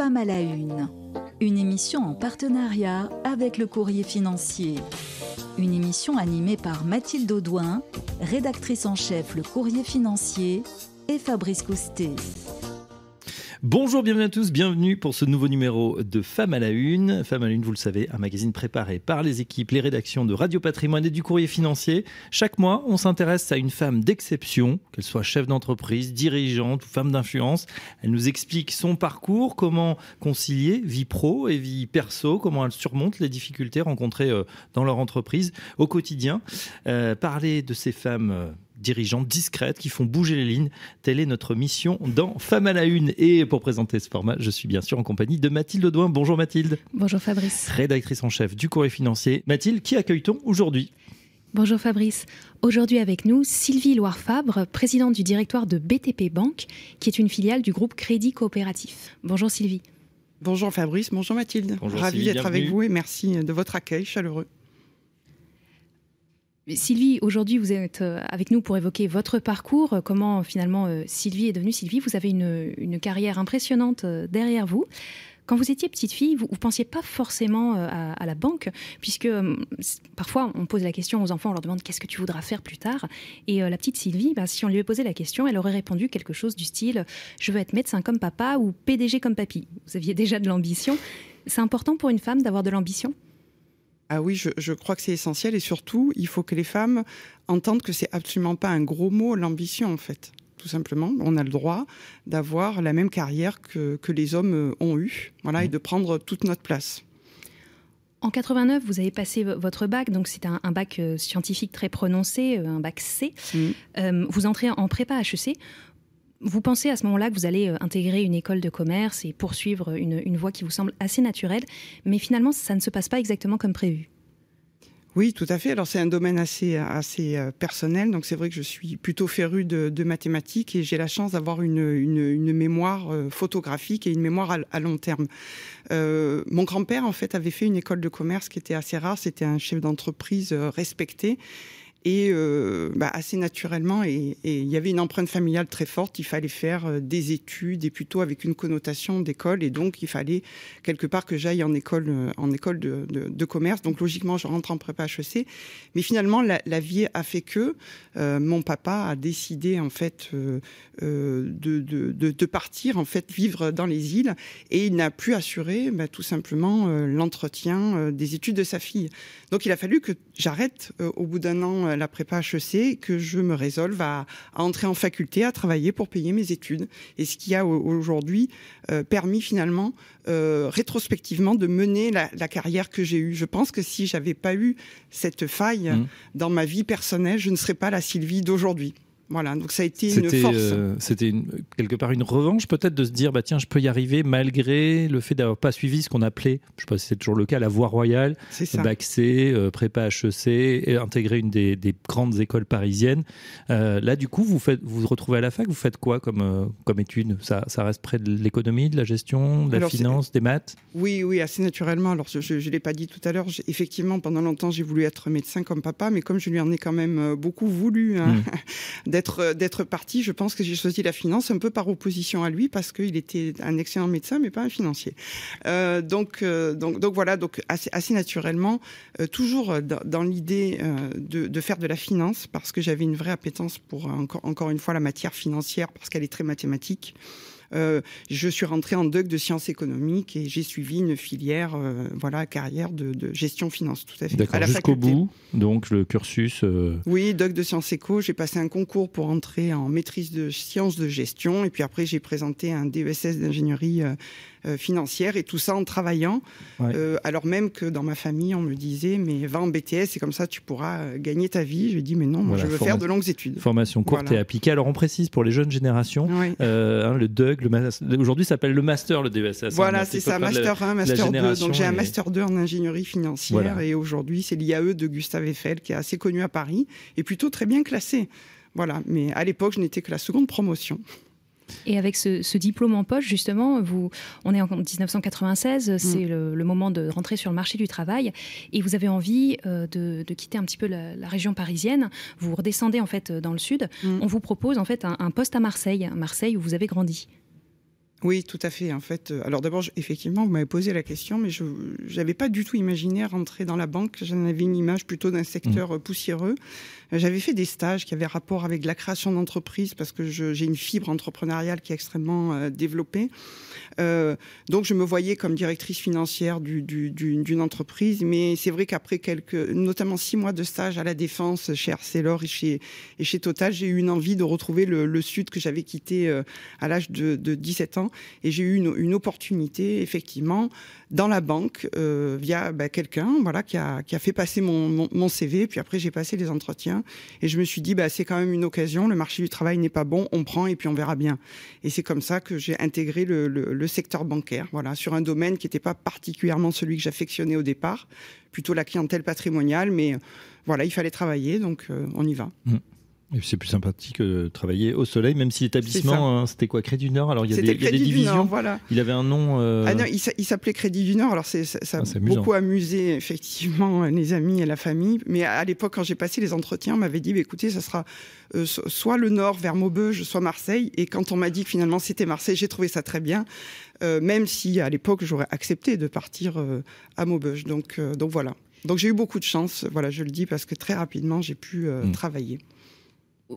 Femmes à la Une, une émission en partenariat avec le Courrier financier. Une émission animée par Mathilde Audouin, rédactrice en chef Le Courrier financier, et Fabrice Coustet. Bonjour, bienvenue à tous, bienvenue pour ce nouveau numéro de Femmes à la Une. Femmes à la Une, vous le savez, un magazine préparé par les équipes, les rédactions de Radio Patrimoine et du Courrier Financier. Chaque mois, on s'intéresse à une femme d'exception, qu'elle soit chef d'entreprise, dirigeante ou femme d'influence. Elle nous explique son parcours, comment concilier vie pro et vie perso, comment elle surmonte les difficultés rencontrées euh, dans leur entreprise au quotidien. Euh, parler de ces femmes dirigeantes discrètes qui font bouger les lignes. Telle est notre mission dans Femmes à la Une. Et pour présenter ce format, je suis bien sûr en compagnie de Mathilde Audouin. Bonjour Mathilde. Bonjour Fabrice. Rédactrice en chef du Courrier financier. Mathilde, qui accueille-t-on aujourd'hui? Bonjour Fabrice. Aujourd'hui avec nous, Sylvie Loire-Fabre, présidente du directoire de BTP Banque, qui est une filiale du groupe Crédit Coopératif. Bonjour Sylvie. Bonjour Fabrice, bonjour Mathilde. Bonjour Ravi d'être avec vous et merci de votre accueil chaleureux. Sylvie, aujourd'hui vous êtes euh, avec nous pour évoquer votre parcours, comment finalement euh, Sylvie est devenue Sylvie? Vous avez une, une carrière impressionnante euh, derrière vous. Quand vous étiez petite fille, vous ne pensiez pas forcément à, la banque, puisque parfois on pose la question aux enfants, on leur demande qu'est-ce que tu voudras faire plus tard. Et la petite Sylvie, bah, si on lui avait posé la question, elle aurait répondu quelque chose du style je veux être médecin comme papa ou PDG comme papy. Vous aviez déjà de l'ambition. C'est important pour une femme d'avoir de l'ambition? Ah oui, je, je crois que c'est essentiel et surtout, il faut que les femmes entendent que c'est absolument pas un gros mot, l'ambition en fait. Tout simplement, on a le droit d'avoir la même carrière que, que les hommes euh, ont eu, voilà, et de prendre toute notre place. En 89, vous avez passé votre bac, donc c'est un, un bac euh, scientifique très prononcé, euh, un bac C. Euh, vous entrez en prépa HEC. Vous pensez à ce moment-là que vous allez euh, intégrer une école de commerce et poursuivre une, une voie qui vous semble assez naturelle, mais finalement, ça ne se passe pas exactement comme prévu? Oui, tout à fait. Alors c'est un domaine assez assez euh, personnel, donc c'est vrai que je suis plutôt féru de, mathématiques et j'ai la chance d'avoir une, une, mémoire euh, photographique et une mémoire à, long terme. Euh, mon grand-père en fait avait fait une école de commerce qui était assez rare. C'était un chef d'entreprise euh, respecté. Et euh, bah, assez naturellement, et, il y avait une empreinte familiale très forte. Il fallait faire euh, des études et plutôt avec une connotation d'école, et donc il fallait quelque part que j'aille en école, euh, de, commerce. Donc logiquement, je rentre en prépa HEC. Mais finalement, la, vie a fait que mon papa a décidé en fait de, partir en fait vivre dans les îles, et il n'a plus assuré bah, tout simplement l'entretien des études de sa fille. Donc il a fallu que j'arrête au bout d'un an euh, la prépa HEC, que je me résolve à, à entrer en faculté, à travailler pour payer mes études. Et ce qui a au- aujourd'hui euh, permis finalement euh, rétrospectivement de mener la, la carrière que j'ai eue. Je pense que si j'avais pas eu cette faille Mhm. dans ma vie personnelle, je ne serais pas la Sylvie d'aujourd'hui. Voilà, donc ça a été une force. euh, c'était quelque part une revanche peut-être de se dire bah tiens je peux y arriver malgré le fait d'avoir pas suivi ce qu'on appelait je sais pas si c'est toujours le cas la voie royale bac C euh, prépa HEC et intégrer une des, des grandes écoles parisiennes Euh, là du coup vous faites vous vous retrouvez à la fac vous faites quoi comme euh, comme étude ça, ça reste près de l'économie de la gestion de la Alors, finance des maths? Oui, oui, assez naturellement. Alors, je ne l'ai pas dit tout à l'heure. Effectivement, pendant longtemps, j'ai voulu être médecin comme papa, mais comme je lui en ai quand même beaucoup voulu hein, d'être euh, d'être parti, je pense que j'ai choisi la finance un peu par opposition à lui parce qu'il était un excellent médecin, mais pas un financier. Euh, donc, euh, donc, donc voilà, donc assez, naturellement, toujours dans, l'idée de, de faire de la finance parce que j'avais une vraie appétence pour encore, encore une fois la matière financière parce qu'elle est très mathématique. Euh, je suis rentrée en DUC de sciences économiques et j'ai suivi une filière, euh, voilà, carrière de, de gestion finance, tout à fait. d'accord jusqu'au bout donc le cursus euh, Oui, DUC de sciences éco. J'ai passé un concours pour entrer en maîtrise de sciences de gestion et puis après j'ai présenté un DESS d'ingénierie euh, financière et tout ça en travaillant. Ouais. Euh, alors même que dans ma famille on me disait mais va en BTS et comme ça tu pourras euh, gagner ta vie. J'ai dit mais non, moi Voilà, je veux faire de longues études. formation courte Voilà. et appliquée alors on précise pour les jeunes générations Ouais. hein, le DUG, le aujourd'hui ça s'appelle le master, le DESS. hein, Voilà, c'est ça, Master 1, Master 2. génération Donc j'ai un Master 2 en ingénierie financière Voilà. et aujourd'hui c'est l'IAE de Gustave Eiffel qui est assez connu à Paris et plutôt très bien classé. Voilà, mais à l'époque je n'étais que la seconde promotion. Et avec ce, ce diplôme en poche, justement, vous, on est en 1996, c'est le, le moment de rentrer sur le marché du travail, et vous avez envie euh, de, de quitter un petit peu la, la région parisienne. Vous redescendez en fait dans le sud. Mm. On vous propose en fait un, un poste à Marseille, Marseille où vous avez grandi. Oui, tout à fait. En fait, euh, alors d'abord, effectivement, vous m'avez posé la question, mais je n'avais pas du tout imaginé rentrer dans la banque. J'en avais une image plutôt d'un secteur mmh. poussiéreux. Euh, j'avais fait des stages qui avaient rapport avec la création d'entreprises parce que j'ai une fibre entrepreneuriale qui est extrêmement euh, développée. Euh, donc je me voyais comme directrice financière d'une entreprise, mais c'est vrai qu'après quelques, notamment six mois de stage à la défense chez Arcelor et chez, et chez Total, j'ai eu une envie de retrouver le, Sud que j'avais quitté à l'âge de, 17 ans, et j'ai eu une, opportunité effectivement dans la banque euh, via bah, quelqu'un voilà qui a, qui a fait passer mon, mon, CV puis après j'ai passé les entretiens. Et je me suis dit bah c'est quand même une occasion le marché du travail n'est pas bon on prend et puis on verra bien. Et c'est comme ça que j'ai intégré le, le, secteur bancaire voilà sur un domaine qui n'était pas particulièrement celui que j'affectionnais au départ plutôt la clientèle patrimoniale mais voilà il fallait travailler donc euh, on y va. Mmh. C'est plus sympathique de travailler au soleil, même si l'établissement, hein, c'était quoi Crédit du Nord? Alors il y a des, divisions. voilà. Il avait un nom. Euh, ah non, il s'appelait Crédit du Nord. Alors ça, a ah, beaucoup amusé effectivement les amis et la famille. Mais à l'époque, quand j'ai passé les entretiens, on m'avait dit bah, écoutez, ça sera euh, soit le Nord vers Maubeuge, soit Marseille. Et quand on m'a dit que finalement c'était Marseille, j'ai trouvé ça très bien. Euh, même si à l'époque j'aurais accepté de partir à Maubeuge. Donc, donc voilà. Donc j'ai eu beaucoup de chance. Voilà, je le dis parce que très rapidement j'ai pu hmm. travailler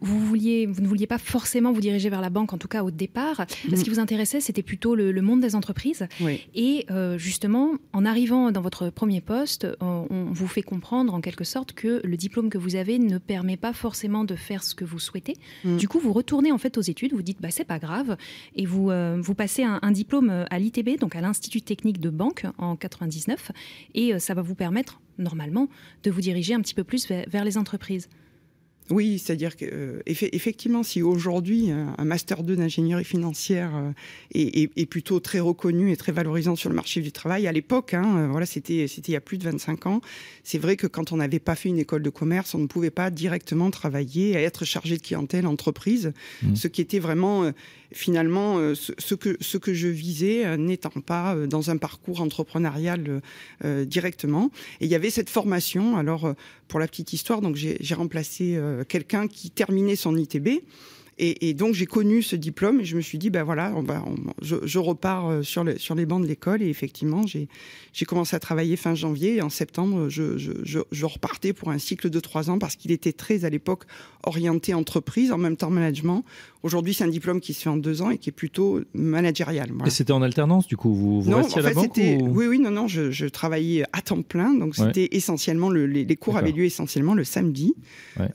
vous, vouliez, vous ne vouliez pas forcément vous diriger vers la banque, en tout cas au départ. Ce qui vous intéressait, c'était plutôt le, monde des entreprises. Et euh, justement, en arrivant dans votre premier poste, on, vous fait comprendre en quelque sorte que le diplôme que vous avez ne permet pas forcément de faire ce que vous souhaitez. Mm. Du coup, vous retournez en fait aux études, vous dites bah c'est pas grave, et vous euh, vous passez un, diplôme à l'ITB, donc à l'Institut technique de banque en 99, et euh, ça va vous permettre normalement de vous diriger un petit peu plus vers les entreprises. Oui, c'est-à-dire que euh, effectivement, si aujourd'hui euh, un master 2 d'ingénierie financière euh, est, plutôt très reconnu et très valorisant sur le marché du travail, à l'époque, hein, voilà, c'était c'était il y a plus de 25 ans. C'est vrai que quand on n'avait pas fait une école de commerce, on ne pouvait pas directement travailler à être chargé de clientèle entreprise, mmh. ce qui était vraiment finalement, euh, ce, que, je visais euh, n'étant pas euh, dans un parcours entrepreneurial directement. Et il y avait cette formation. Alors, pour la petite histoire, donc j'ai remplacé quelqu'un qui terminait son ITB. Et, donc j'ai connu ce diplôme et je me suis dit, ben voilà, je, repars sur, les bancs de l'école et effectivement j'ai commencé à travailler fin janvier et en septembre je repartais pour un cycle de trois ans parce qu'il était très à l'époque orienté entreprise, en même temps management, Aujourd'hui, c'est un diplôme qui se fait en deux ans et qui est plutôt managérial. Et c'était en alternance, du coup Vous, vous non, restiez en fait, c'était... Oui, oui, non, non, je, travaillais à temps plein. Donc, c'était essentiellement, les, cours avaient lieu essentiellement le samedi.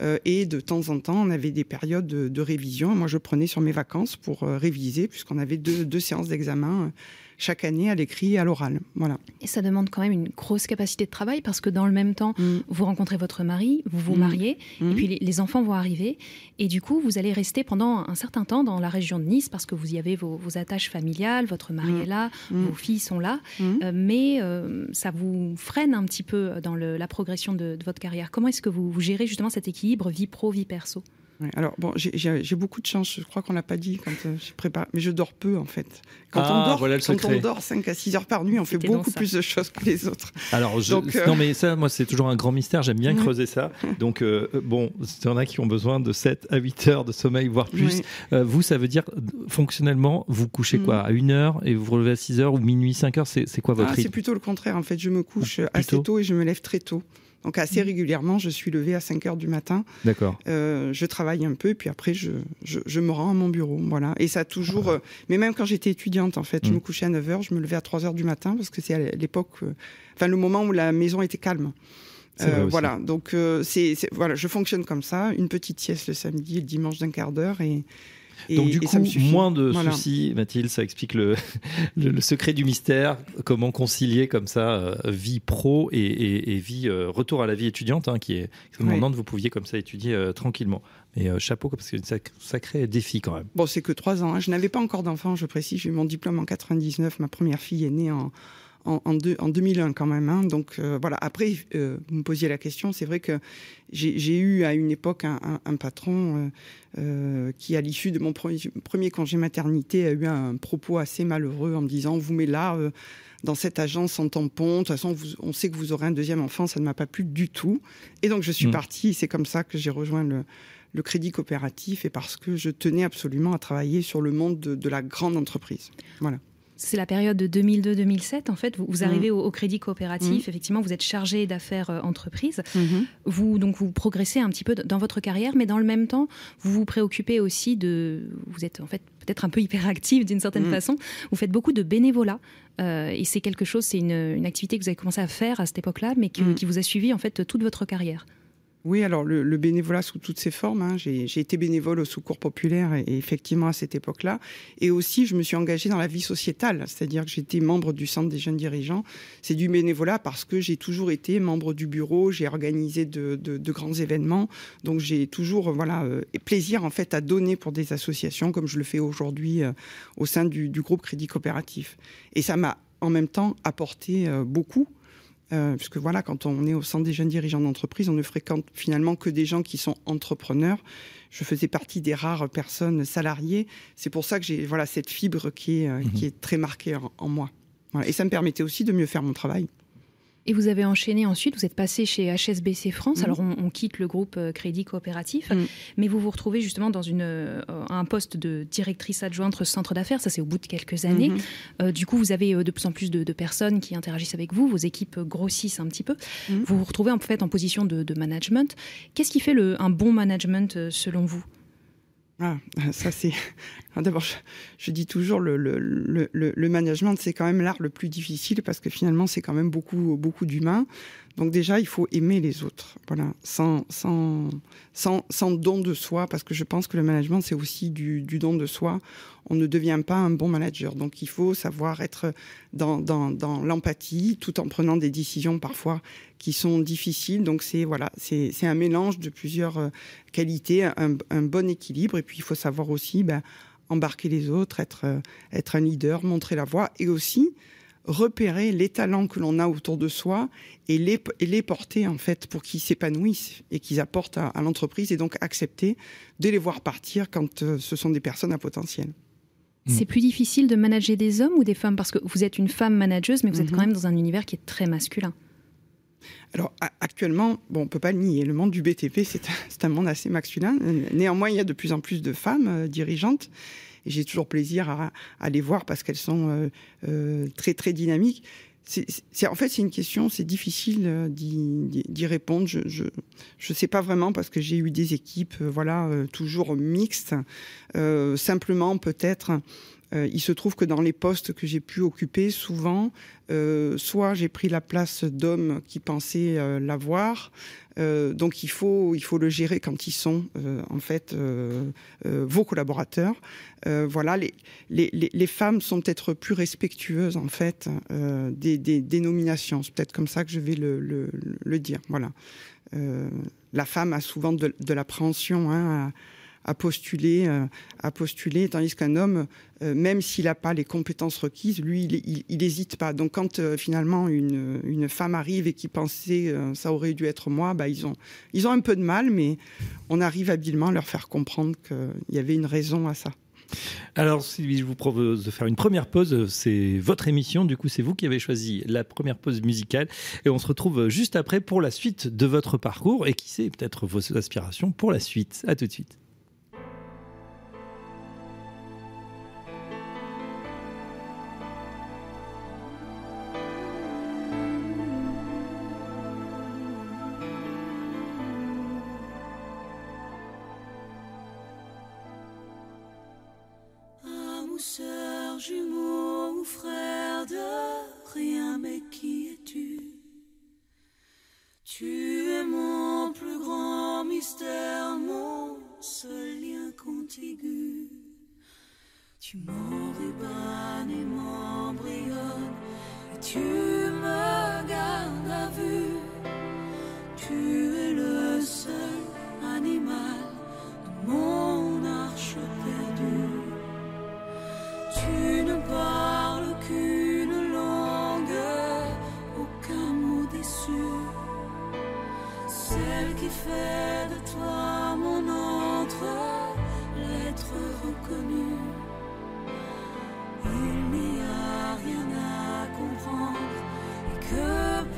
Euh, et de temps en temps, on avait des périodes de, révision. Moi, je prenais sur mes vacances pour euh, réviser, puisqu'on avait deux, deux séances d'examen euh, chaque année à l'écrit et à l'oral. Voilà. Et ça demande quand même une grosse capacité de travail parce que dans le même temps, mm. vous rencontrez votre mari, vous vous mm. mariez, et mm. puis les, enfants vont arriver. Et du coup, vous allez rester pendant un certain temps dans la région de Nice parce que vous y avez vos, attaches familiales, votre mari est là, vos filles sont là. Euh, mais euh, ça vous freine un petit peu dans la progression de, votre carrière. Comment est-ce que vous, vous gérez justement cet équilibre vie pro, vie perso? Alors bon, j'ai beaucoup de chance. Je crois qu'on l'a pas dit quand euh, je prépare, mais je dors peu en fait. Quand on ah, dort, quand on dort 5 à 6 heures par nuit, on fait beaucoup plus de choses que les autres. Alors je, euh, non mais ça, moi c'est toujours un grand mystère. J'aime bien creuser ça. Donc euh, bon, il y en a qui ont besoin de 7 à 8 heures de sommeil, voire plus. vous, ça veut dire fonctionnellement, vous couchez quoi mm. à 1 heure et vous vous relevez à 6 heures ou minuit 5 heures. C'est quoi votre ah, C'est plutôt le contraire en fait. Je me couche assez tôt et je me lève très tôt. Donc assez régulièrement, je suis levée à 5 heures du matin. D'accord. Euh, je travaille un peu, puis après, je, je, me rends à mon bureau. Voilà. Et ça a toujours... Euh, mais même quand j'étais étudiante, en fait, je mm. me couchais à 9 heures, je me levais à 3 heures du matin, parce que c'est à l'époque... Euh, enfin, le moment où la maison était calme. voilà, donc c'est voilà, je fonctionne comme ça, une petite sieste le samedi et le dimanche d'un quart d'heure et, donc du coup, moins de soucis, Mathilde, ça explique le, le, secret du mystère, comment concilier comme ça euh, vie pro et, vie euh, retour à la vie étudiante, hein, qui est extrêmement vous pouviez comme ça étudier euh, tranquillement. Mais chapeau, parce que c'est un sacré défi quand même. Bon, c'est que trois ans. Hein. Je n'avais pas encore d'enfant, je précise. J'ai eu mon diplôme en 99. Ma première fille est née en, en, en, 2001 quand même. Hein. Donc euh, voilà. Après, euh, vous me posiez la question. C'est vrai que j'ai eu à une époque un, patron euh, qui, à l'issue de mon premier, congé maternité, a eu un propos assez malheureux en me disant "Vous mettez là." dans cette agence en tampon. De toute façon, on sait que vous aurez un deuxième enfant, ça ne m'a pas plu du tout. Et donc, je suis mmh. partie. C'est comme ça que j'ai rejoint le, le crédit coopératif et parce que je tenais absolument à travailler sur le monde de, la grande entreprise. Voilà. C'est la période de 2002-2007, en fait. Vous, mmh. arrivez au, crédit coopératif. Mmh. Effectivement, vous êtes chargé d'affaires euh, entreprises. Mmh. Vous, donc, vous progressez un petit peu dans votre carrière, mais dans le même temps, vous vous préoccupez aussi de. Vous êtes en fait peut-être un peu hyperactif d'une certaine façon. Vous faites beaucoup de bénévolat. Euh, et c'est quelque chose, c'est une, activité que vous avez commencé à faire à cette époque-là, mais qui vous a suivi en fait toute votre carrière. Oui, alors le, bénévolat sous toutes ses formes. Hein. J'ai été bénévole au Secours populaire et, effectivement à cette époque-là. Et aussi, je me suis engagée dans la vie sociétale, c'est-à-dire que j'étais membre du Centre des jeunes dirigeants. C'est du bénévolat parce que j'ai toujours été membre du bureau, j'ai organisé de, grands événements. Donc j'ai toujours voilà euh, plaisir en fait à donner pour des associations comme je le fais aujourd'hui euh, au sein du, groupe Crédit Coopératif. Et ça m'a en même temps apporté euh, beaucoup euh, puisque voilà, quand on est au centre des jeunes dirigeants d'entreprise, on ne fréquente finalement que des gens qui sont entrepreneurs. Je faisais partie des rares personnes salariées. C'est pour ça que j'ai voilà cette fibre qui est, euh, qui mhm. est très marquée en, moi. Et ça me permettait aussi de mieux faire mon travail. Et vous avez enchaîné ensuite, vous êtes passé chez HSBC France. Mhm. Alors on, quitte le groupe euh, Crédit Coopératif, mhm. mais vous vous retrouvez justement dans une, euh, un poste de directrice adjointe centre d'affaires. Ça c'est au bout de quelques années. Mhm. Euh, du coup, vous avez de plus en plus de, personnes qui interagissent avec vous. Vos équipes grossissent un petit peu. Vous vous retrouvez en fait en position de, de management. Qu'est-ce qui fait le, un bon management selon vous? Ah, ça c'est. D'abord, je, dis toujours le, le, le, le management, c'est quand même l'art le plus difficile parce que finalement, c'est quand même beaucoup, beaucoup d'humains. Donc déjà, il faut aimer les autres, voilà, sans, sans, sans, sans don de soi, parce que je pense que le management, c'est aussi du, du, don de soi. On ne devient pas un bon manager. Donc il faut savoir être dans, l'empathie, tout en prenant des décisions parfois qui sont difficiles. Donc c'est voilà, c'est un mélange de plusieurs euh, qualités, un, bon équilibre. Et puis il faut savoir aussi ben, embarquer les autres, être, euh, être un leader, montrer la voie, et aussi repérer les talents que l'on a autour de soi et les, porter en fait pour qu'ils s'épanouissent et qu'ils apportent à, l'entreprise et donc accepter de les voir partir quand euh, ce sont des personnes à potentiel. C'est plus difficile de manager des hommes ou des femmes parce que vous êtes une femme manageuse mais vous êtes quand mhm. même dans un univers qui est très masculin. Alors actuellement, bon, on peut pas le nier, le monde du BTP, c'est un, monde assez masculin. Néanmoins, il y a de plus en plus de femmes euh, dirigeantes et j'ai toujours plaisir à, les voir parce qu'elles sont euh, euh, très très dynamiques. En fait, c'est une question, c'est difficile euh, d'y, répondre. Je, je, sais pas vraiment parce que j'ai eu des équipes, voilà, toujours mixtes. simplement, peut-être, il se trouve que dans les postes que j'ai pu occuper, souvent, soit j'ai pris la place d'hommes qui pensaient l'avoir, euh, donc il faut, il faut le gérer quand ils sont euh, en fait euh, vos collaborateurs. voilà, les, les, les, femmes sont peut-être plus respectueuses en fait des, des, des, nominations. C'est peut-être comme ça que je vais le, le, le dire. Voilà. la femme a souvent de, de l'appréhension hein, à postuler, euh, à postuler, tandis qu'un homme, euh, même s'il n'a pas les compétences requises, lui, il n'hésite pas. Donc quand euh, finalement une, une, femme arrive et qui pensait ça aurait dû être moi, bah, ils, ont, ils ont un peu de mal, mais on arrive habilement à leur faire comprendre qu'il y avait une raison à ça. Alors, Sylvie, je vous propose de faire une première pause. C'est votre émission. Du coup, c'est vous qui avez choisi la première pause musicale. Et on se retrouve juste après pour la suite de votre parcours et qui sait, peut-être vos aspirations pour la suite. À tout de suite.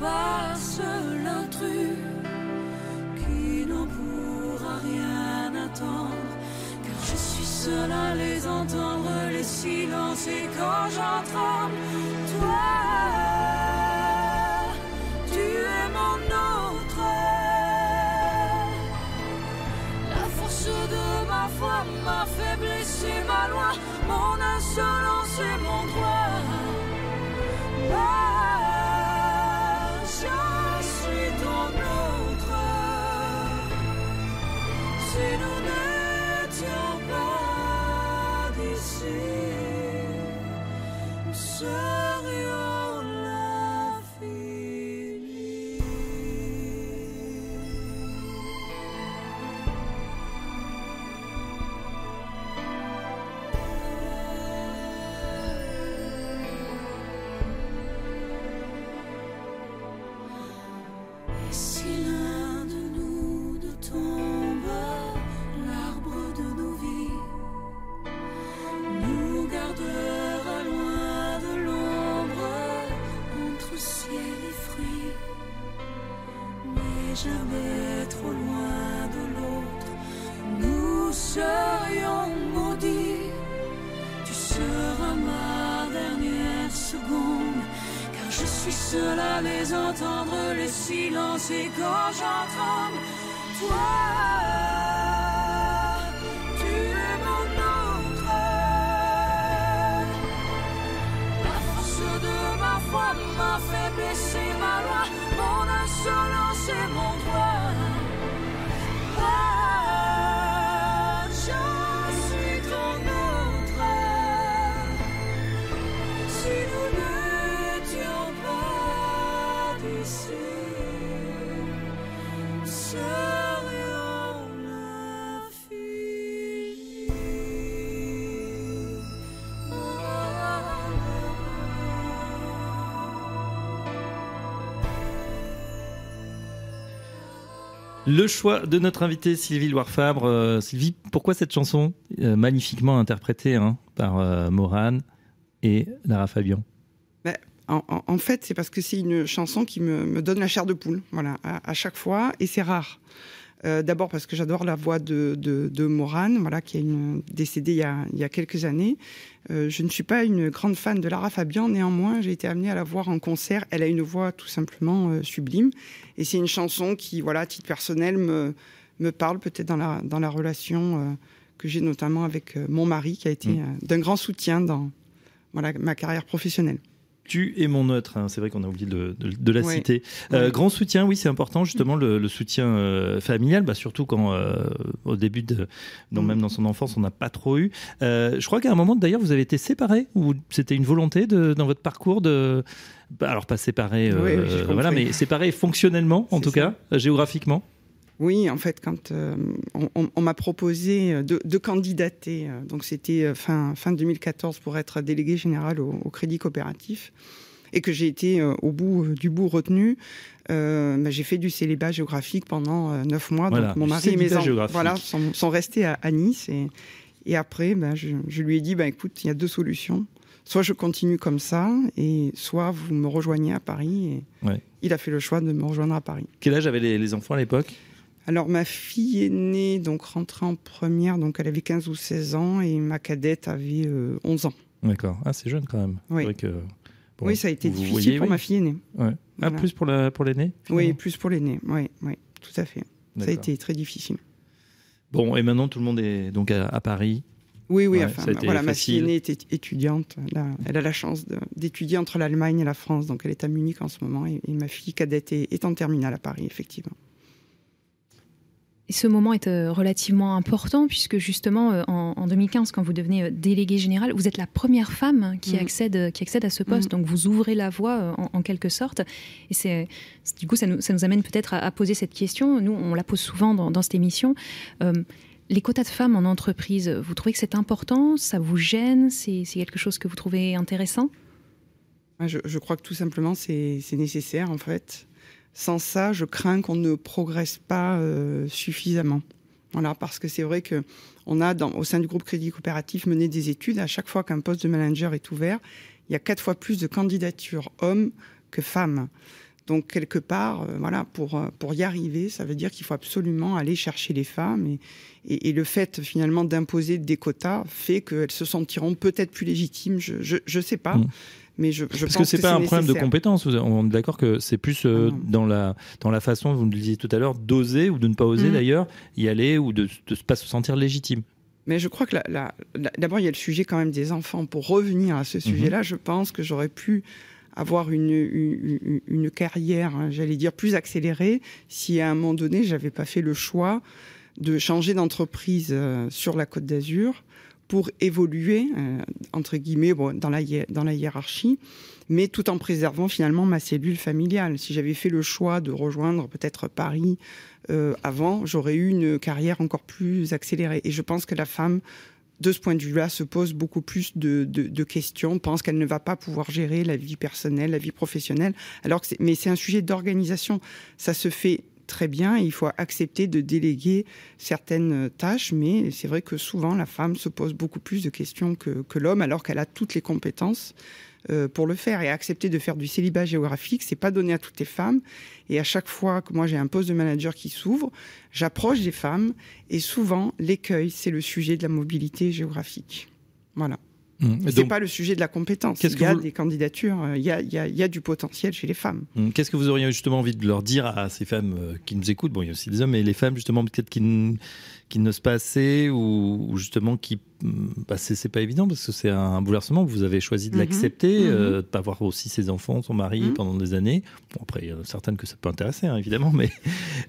passe l'intrus qui n'en pourra rien attendre. Car je suis seul à les entendre, les silences, et quand j'entends toi, tu es mon autre. La force de ma foi, ma faiblesse et ma loi, mon insolence et mon c'est mes péchés, ma loi, mon insolence et mon droit. Le choix de notre invitée Sylvie Loire-Fabre. Euh, Sylvie, pourquoi cette chanson euh, magnifiquement interprétée hein, par euh, Morane et Lara Fabian? Ben, en, fait, c'est parce que c'est une chanson qui me, donne la chair de poule, voilà, à chaque fois, et c'est rare. Euh, d'abord parce que j'adore la voix de, de, Morane, voilà, qui est décédée il y, a, quelques années. Euh, je ne suis pas une grande fan de Lara Fabian, néanmoins, j'ai été amenée à la voir en concert. Elle a une voix tout simplement euh, sublime. Et c'est une chanson qui, voilà, à titre personnel, me, me parle peut-être dans la, dans la relation que j'ai notamment avec mon mari, qui a été mm. d'un grand soutien dans voilà, ma carrière professionnelle. Tu es mon autre, hein. c'est vrai qu'on a oublié de, la citer. Euh, grand soutien, oui, c'est important, justement, le, soutien euh, familial, bah, surtout quand, euh, au début, de, mm. même dans son enfance, on n'a pas trop eu. je crois qu'à un moment, d'ailleurs, vous avez été séparés, ou c'était une volonté de, dans votre parcours de. Bah, alors, pas séparés, voilà, mais séparés fonctionnellement, en tout cas, géographiquement? Oui, en fait, quand euh, on, m'a proposé de, candidater, euh, donc c'était euh, fin, fin 2014 pour être délégué général au, Crédit Coopératif, et que j'ai été au bout du bout retenu, bah, j'ai fait du célibat géographique pendant neuf mois. donc mon mari et mes enfants voilà, sont, restés à, Nice. Et, après, bah, je, lui ai dit, bah, écoute, il y a deux solutions. Soit je continue comme ça, et soit vous me rejoignez à Paris. Et Il a fait le choix de me rejoindre à Paris. Quel âge avaient les enfants à l'époque? Alors ma fille est née, donc rentrée en première, donc elle avait 15 ou 16 ans, et ma cadette avait 11 euh, ans. D'accord. Ah, c'est jeune quand même. Oui, que, oui ça a été difficile pour ma fille aînée. Ouais. Ah, plus pour l'aînée pour Oui, plus pour l'aînée, oui, oui, tout à fait. Ça a été très difficile. Bon, et maintenant tout le monde est donc à, Paris oui, oui, enfin, voilà, ma fille aînée était étudiante. elle a la chance d'étudier entre l'Allemagne et la France, donc elle est à Munich en ce moment. Et, ma fille cadette est en terminale à Paris, effectivement. Et ce moment est euh, relativement important puisque justement euh, en, 2015, quand vous devenez euh, délégué général, vous êtes la première femme qui, mm. accède, qui accède à ce poste. Mm. Donc vous ouvrez la voie en, quelque sorte. Et c'est du coup, ça nous, ça nous amène peut-être à, poser cette question. Nous, on la pose souvent dans, cette émission. les quotas de femmes en entreprise, vous trouvez que c'est important? Ça vous gêne? C'est quelque chose que vous trouvez intéressant? Je, je, crois que tout simplement c'est nécessaire en fait sans ça, je crains qu'on ne progresse pas euh, suffisamment. Voilà, parce que c'est vrai que on a au sein du groupe Crédit Coopératif mené des études. À chaque fois qu'un poste de manager est ouvert, il y a quatre fois plus de candidatures hommes que femmes. Donc quelque part, euh, voilà, pour, euh, pour y arriver, ça veut dire qu'il faut absolument aller chercher les femmes. Et, le fait finalement d'imposer des quotas fait qu'elles se sentiront peut-être plus légitimes. Je ne sais pas. Mm. Mais je, je Parce pense que c'est pas un problème de compétence. On est d'accord que c'est plus euh, Ah dans la dans la façon, vous le disiez tout à l'heure, d'oser ou de ne pas oser Mm. d'ailleurs y aller ou de ne pas se sentir légitime. Mais je crois que d'abord, il y a le sujet quand même des enfants. Pour revenir à ce sujet-là, je pense que j'aurais pu avoir une, une, une- une carrière, hein, j'allais dire, plus accélérée si à un moment donné, j'avais pas fait le choix de changer d'entreprise euh, sur la Côte d'Azur pour évoluer, euh, entre guillemets, dans, la, dans la hiérarchie, mais tout en préservant finalement ma cellule familiale. Si j'avais fait le choix de rejoindre peut-être Paris euh, avant, j'aurais eu une carrière encore plus accélérée. Et je pense que la femme, de ce point de vue-là, se pose beaucoup plus de, de- de questions, pense qu'elle ne va pas pouvoir gérer la vie personnelle, la vie professionnelle. Alors que mais c'est un sujet d'organisation. Ça se fait très bien il faut accepter de déléguer certaines tâches, mais c'est vrai que souvent la femme se pose beaucoup plus de questions que, que l'homme, alors qu'elle a toutes les compétences euh, pour le faire et accepter de faire du célibat géographique, c'est pas donné à toutes les femmes. Et à chaque fois que moi j'ai un poste de manager qui s'ouvre, j'approche des femmes et souvent l'écueil c'est le sujet de la mobilité géographique. Voilà. Mm. C'est pas le sujet de la compétence. qu'est-ce Il y a vous- des candidatures, euh, il y a, il y a- il y a du potentiel chez les femmes. mm, Qu'est-ce que vous auriez justement envie de leur dire à ces femmes euh, qui nous écoutent? Bon, il y a aussi des hommes, mais les femmes justement peut-être qui, n'osent pas assez ou, ou justement qui, mm, bah, c'est pas évident parce que c'est un bouleversement. Vous avez choisi de Mhm. l'accepter, Mhm. euh, de pas voir aussi ses enfants, son mari Mhm. pendant des années. Bon, après, il y en a certaines que ça peut intéresser, hein, évidemment, mais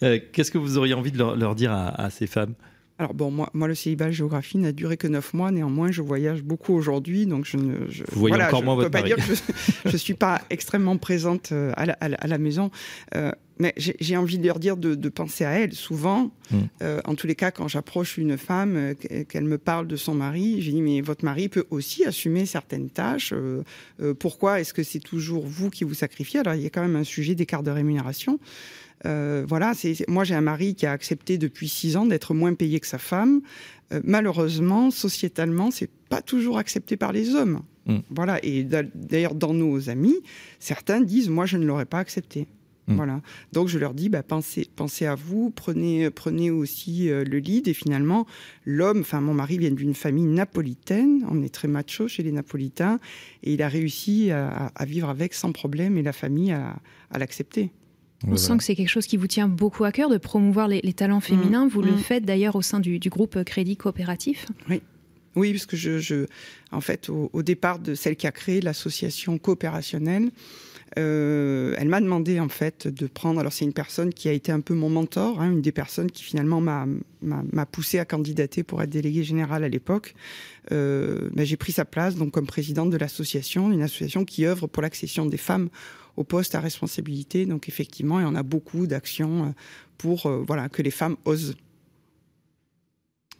euh, qu'est-ce que vous auriez envie de leur, leur dire à, à ces femmes? Alors bon, moi, moi le célibat géographie n'a duré que neuf mois. Néanmoins, je voyage beaucoup aujourd'hui, donc je ne. Je, Vous voyez encore je moins peux votre pas mari. dire que je, je suis pas extrêmement présente euh, à la, à la- à la maison, Euh, mais j'ai j'ai envie de leur dire de, de penser à elle. Souvent, Mm. euh, en tous les cas, quand j'approche une femme, qu- qu'elle me parle de son mari, je dis mais votre mari peut aussi assumer certaines tâches. euh, euh, pourquoi est-ce que c'est toujours vous qui vous sacrifiez? Alors il y a quand même un sujet d'écart de rémunération. Euh, voilà, c'est moi j'ai un mari qui a accepté depuis six ans d'être moins payé que sa femme. Euh, malheureusement, sociétalement, c'est pas toujours accepté par les hommes. Mm. Voilà, et d'a- d'ailleurs dans nos amis, certains disent moi je ne l'aurais pas accepté. Mm. Voilà. Donc je leur dis bah, pensez, pensez à vous, prenez, prenez aussi euh, le lead. Et finalement, l'homme, enfin mon mari vient d'une famille napolitaine. On est très macho chez les Napolitains, et il a réussi à, à vivre avec sans problème, et la famille à, à l'accepter. On sent que c'est quelque chose qui vous tient beaucoup à cœur de promouvoir les, les talents féminins. Vous le Mm. faites d'ailleurs au sein du, du groupe Crédit Coopératif. Oui, parce que je, je en fait, au, au départ de celle qui a créé l'association coopérationnelle, euh, elle m'a demandé en fait de prendre. Alors c'est une personne qui a été un peu mon mentor, hein, une des personnes qui finalement m'a m'a m'a poussé à candidater pour être déléguée générale à l'époque. Euh, ben, j'ai pris sa place donc comme présidente de l'association, une association qui œuvre pour l'accession des femmes aux postes à responsabilité. Donc effectivement, et on a beaucoup d'actions euh, pour euh, voilà que les femmes osent.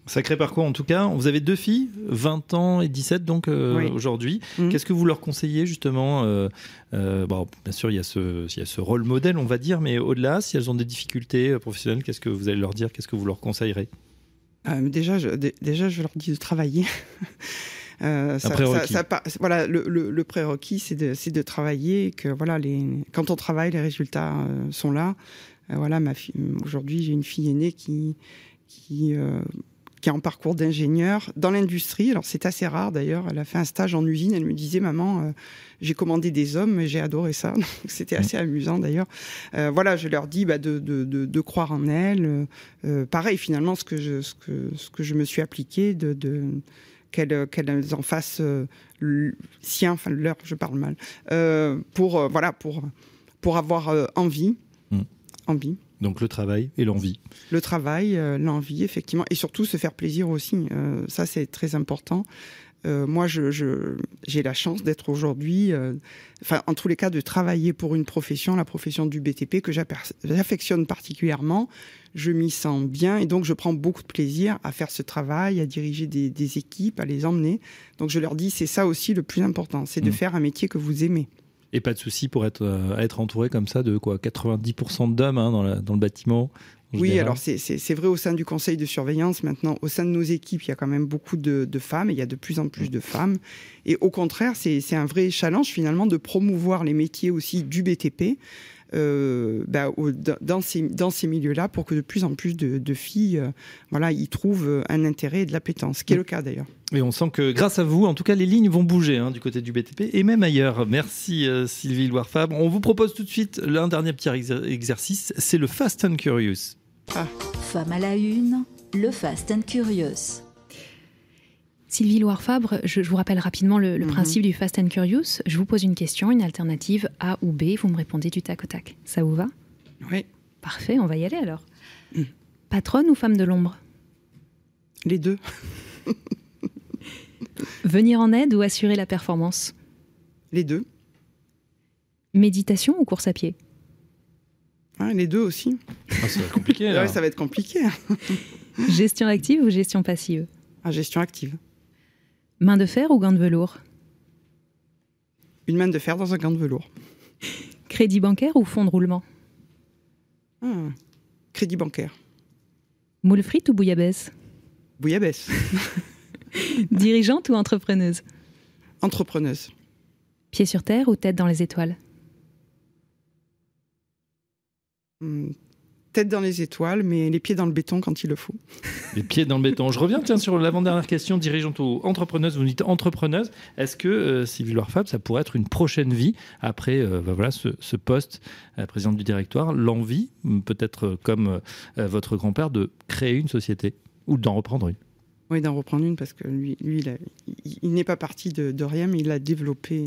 Sacré parcours en tout cas. Vous avez deux filles, 20 ans et 17 donc euh, Oui. aujourd'hui. Mhm. Qu'est-ce que vous leur conseillez justement euh, euh, bon, Bien sûr, il y, a ce, il y a ce rôle modèle, on va dire, mais au-delà, si elles ont des difficultés professionnelles, qu'est-ce que vous allez leur dire Qu'est-ce que vous leur conseillerez? Déjà, je, déjà, je leur dis de travailler. Euh, ça- prérequis. ça- ça part- voilà, le, le- le prérequis, c'est de, de travailler. Que voilà, les, quand on travaille, les résultats euh, sont là. Euh, voilà, ma aujourd'hui, j'ai une fille aînée qui, qui, qui est en parcours d'ingénieur dans l'industrie. Alors c'est assez rare d'ailleurs. Elle a fait un stage en usine. Elle me disait, maman, euh, j'ai commandé des hommes, et j'ai adoré ça. C'était assez amusant d'ailleurs. Euh, voilà, je leur dis bah, de, de, de, de croire en euh, pareil, finalement, ce que je, ce que, ce que je me suis appliqué, de, de qu'elles qu'elles en fassent euh, le sien, enfin leur, je parle mal, euh, pour euh, voilà, pour pour avoir envie, Mm. envie, Donc le travail et l'envie. le travail, euh, l'envie, effectivement, et surtout se faire plaisir aussi. Euh, ça, c'est très important. Euh, moi, je, je- j'ai la chance d'être aujourd'hui, enfin, en tous les cas, de travailler pour une profession, la profession du BTP, que j'affectionne particulièrement. Je m'y sens bien et donc je prends beaucoup de plaisir à faire ce travail, à diriger des, des équipes, à les emmener. Donc je leur dis, c'est ça aussi le plus important, c'est de Mm. faire un métier que vous aimez. Et pas de souci pour être, euh, être entouré comme ça de quoi 90% d'hommes hein, dans, le bâtiment. en Oui, alors c'est- vrai au sein du conseil de surveillance maintenant, au sein de nos équipes, il y a quand même beaucoup de, de femmes et il y a de plus en plus de femmes. Et au contraire, c'est un vrai challenge finalement de promouvoir les métiers aussi du BTP. Euh, bah, dans ces, dans ces milieux-là pour que de plus en plus de, filles euh, voilà, y trouvent un intérêt et de l'appétence, ce qui est le cas d'ailleurs. Et on sent que grâce à vous, en tout cas, les lignes vont bouger hein, du côté du BTP et même ailleurs. Merci Sylvie Loire-Fabre. On vous propose tout de suite l'un dernier petit exercice, c'est le Fast and Curious. Ah. Femme à la une, le Fast and Curious. Sylvie Loire-Fabre, je, vous rappelle rapidement le, mhm. principe du Fast and Curious. Je vous pose une question, une alternative A ou B. Vous me répondez du tac au tac. Ça vous va? Oui. Parfait, on va y aller alors. Mm. Patronne ou femme de l'ombre? Les deux. Venir en aide ou assurer la performance? Les deux. Méditation ou course à pied? Ah, Les deux aussi. Ah, ça va être compliqué. ouais, ça va être compliqué. gestion active ou gestion passive? Ah, Gestion active. Main de fer ou gant de velours Une main de fer dans un gant de velours. Crédit bancaire ou fonds de roulement ah, Crédit bancaire. Moule frite ou bouillabaisse Bouillabaisse. Dirigeante ou entrepreneuse Entrepreneuse. Pied sur terre ou tête dans les étoiles hmm, tête dans les étoiles, mais les pieds dans le béton quand il le faut. Les pieds dans le béton. Je reviens tiens, sur l'avant-dernière question, dirigeante ou entrepreneuse. Vous dites entrepreneuse. Est-ce que euh, Sylvie Loire-Fab, ça pourrait être une prochaine vie après euh, bah voilà, ce, poste, euh, présidente du directoire, l'envie, peut-être euh, comme votre grand-père, de créer une société ou d'en reprendre une? Oui, d'en reprendre une parce que lui, lui il, n'est pas parti de, de, rien, mais il a développé.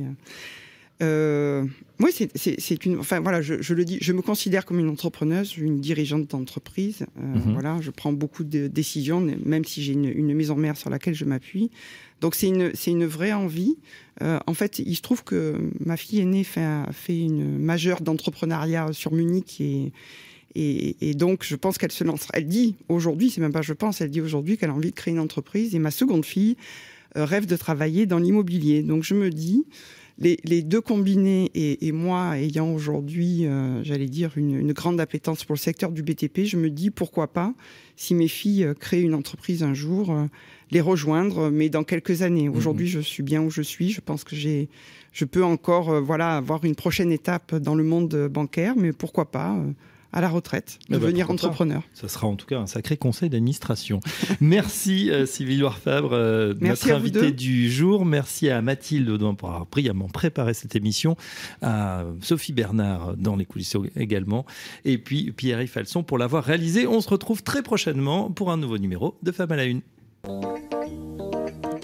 Euh, oui, c'est une. Enfin voilà, je, le dis, je me considère comme une entrepreneuse, une dirigeante d'entreprise. Euh, mhm. Voilà, je prends beaucoup de décisions, même si j'ai une, maison mère sur laquelle je m'appuie. Donc c'est une, c'est une vraie envie. Euh, en fait, il se trouve que ma fille aînée fait, fait une majeure d'entrepreneuriat sur Munich et, et, donc je pense qu'elle se lance. Elle dit aujourd'hui, c'est même pas je pense, elle dit aujourd'hui qu'elle a envie de créer une entreprise. Et ma seconde fille rêve de travailler dans l'immobilier. Donc je me dis les, deux combinés et, moi ayant aujourd'hui, euh, j'allais dire, une, grande appétence pour le secteur du BTP, je me dis pourquoi pas, si mes filles euh, créent une entreprise un jour, euh, les rejoindre, mais dans quelques années. Mhm. Aujourd'hui, je suis bien où je suis. Je pense que j'ai, je peux encore, voilà, avoir une prochaine étape dans le monde bancaire, mais pourquoi pas à la retraite, eh ben, devenir entrepreneur. Ça sera en tout cas un sacré conseil d'administration. Merci euh, Sylvie Loire-Fabre, euh, notre invitée du jour. Merci à Mathilde Audouin pour avoir brillamment préparé cette émission, à Sophie Bernard dans les coulisses également, et puis Pierre-Yves Falson pour l'avoir réalisé. On se retrouve très prochainement pour un nouveau numéro de Femmes à la Une.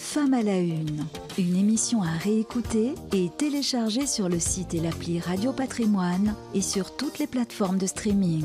Femme à la Une, une émission à réécouter et télécharger sur le site et l'appli Radio Patrimoine et sur toutes les plateformes de streaming.